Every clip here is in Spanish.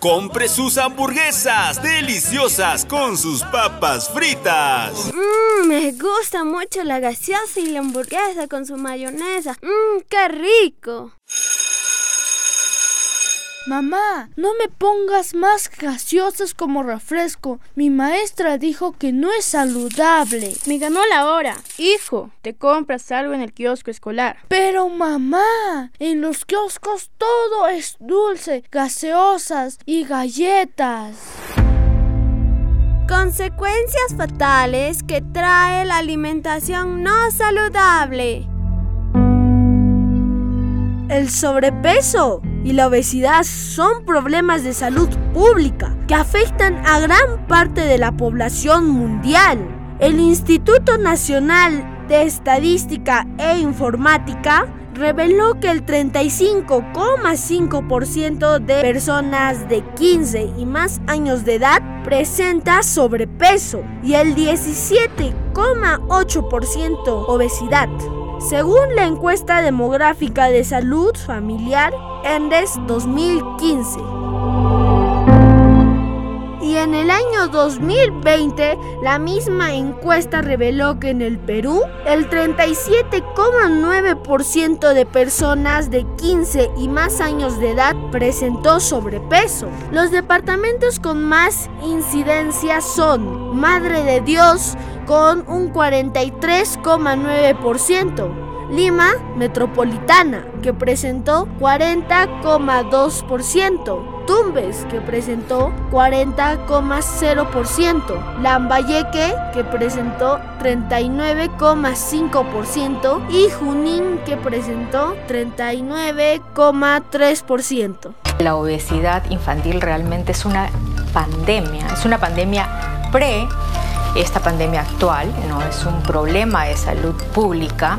compre sus hamburguesas deliciosas con sus papas fritas. Mmm, me gusta mucho la gaseosa y la hamburguesa con su mayonesa. Mmm, qué rico. Mamá, no me pongas más gaseosas como refresco. Mi maestra dijo que no es saludable. Me ganó la hora. Hijo, te compras algo en el kiosco escolar. Pero mamá, en los kioscos todo es dulce, gaseosas y galletas. Consecuencias fatales que trae la alimentación no saludable. El sobrepeso y la obesidad son problemas de salud pública que afectan a gran parte de la población mundial. El Instituto Nacional de Estadística e Informática reveló que el 35,5% de personas de 15 y más años de edad presenta sobrepeso y el 17,8% obesidad. Según la encuesta demográfica de salud familiar ENDES 2015. En el año 2020, la misma encuesta reveló que en el Perú, el 37,9% de personas de 15 y más años de edad presentó sobrepeso. Los departamentos con más incidencia son Madre de Dios, con un 43,9%. Lima Metropolitana, que presentó 40,2%. Tumbes, que presentó 40,0%. Lambayeque, que presentó 39,5%. Y Junín, que presentó 39,3%. La obesidad infantil realmente es una pandemia, es una pandemia pre esta pandemia actual, no es un problema de salud pública,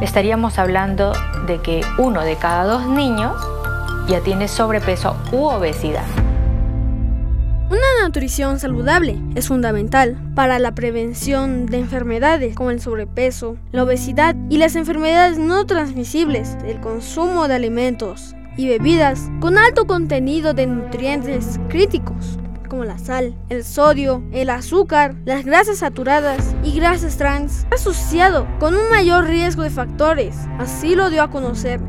estaríamos hablando de que uno de cada dos niños ya tiene sobrepeso u obesidad. Una nutrición saludable es fundamental para la prevención de enfermedades como el sobrepeso, la obesidad y las enfermedades no transmisibles, el consumo de alimentos y bebidas con alto contenido de nutrientes críticos como la sal, el sodio, el azúcar, las grasas saturadas y grasas trans, asociado con un mayor riesgo de factores. Así lo dio a conocer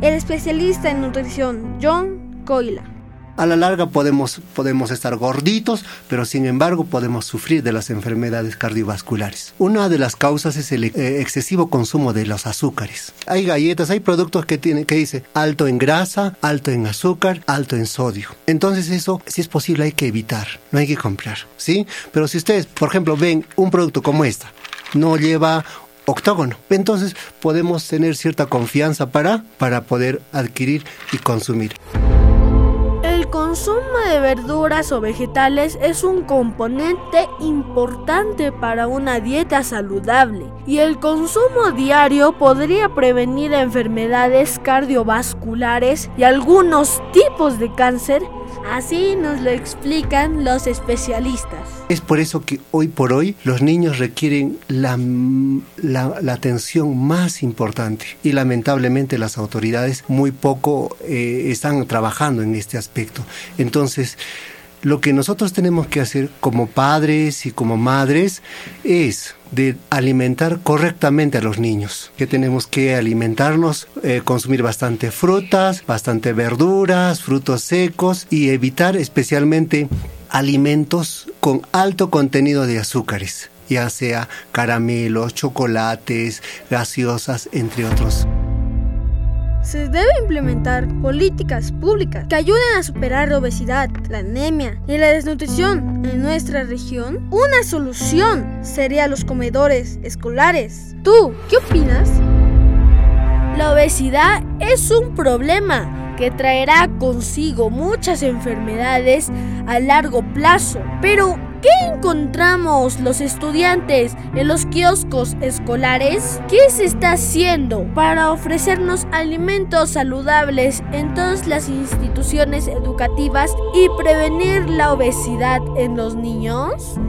el especialista en nutrición John Coila. A la larga podemos, podemos estar gorditos, pero sin embargo podemos sufrir de las enfermedades cardiovasculares. Una de las causas es el eh, excesivo consumo de los azúcares. Hay galletas, hay productos que, tienen, que dice alto en grasa, alto en azúcar, alto en sodio. Entonces eso, si es posible, hay que evitar, no hay que comprar, ¿sí? Pero si ustedes, por ejemplo, ven un producto como esta, no lleva octógono. Entonces podemos tener cierta confianza para, para poder adquirir y consumir. Consumo de verduras o vegetales es un componente importante para una dieta saludable y el consumo diario podría prevenir enfermedades cardiovasculares y algunos tipos de cáncer Así nos lo explican los especialistas. Es por eso que hoy por hoy los niños requieren la, la, atención más importante y lamentablemente las autoridades muy poco eh, están trabajando en este aspecto. Entonces, lo que nosotros tenemos que hacer como padres y como madres es de alimentar correctamente a los niños, que tenemos que alimentarnos, eh, consumir bastante frutas, bastante verduras, frutos secos y evitar especialmente alimentos con alto contenido de azúcares, ya sea caramelos, chocolates, gaseosas, entre otros se debe implementar políticas públicas que ayuden a superar la obesidad, la anemia y la desnutrición en nuestra región. Una solución sería los comedores escolares. ¿Tú qué opinas? La obesidad es un problema que traerá consigo muchas enfermedades a largo plazo, pero ¿Qué encontramos los estudiantes en los kioscos escolares? ¿Qué se está haciendo para ofrecernos alimentos saludables en todas las instituciones educativas y prevenir la obesidad en los niños?